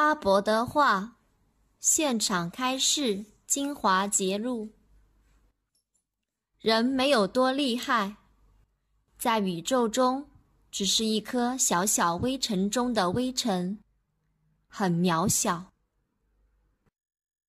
阿伯的话，现场开示精华节录：人没有多厉害，在宇宙中只是一颗小小微尘中的微尘，很渺小。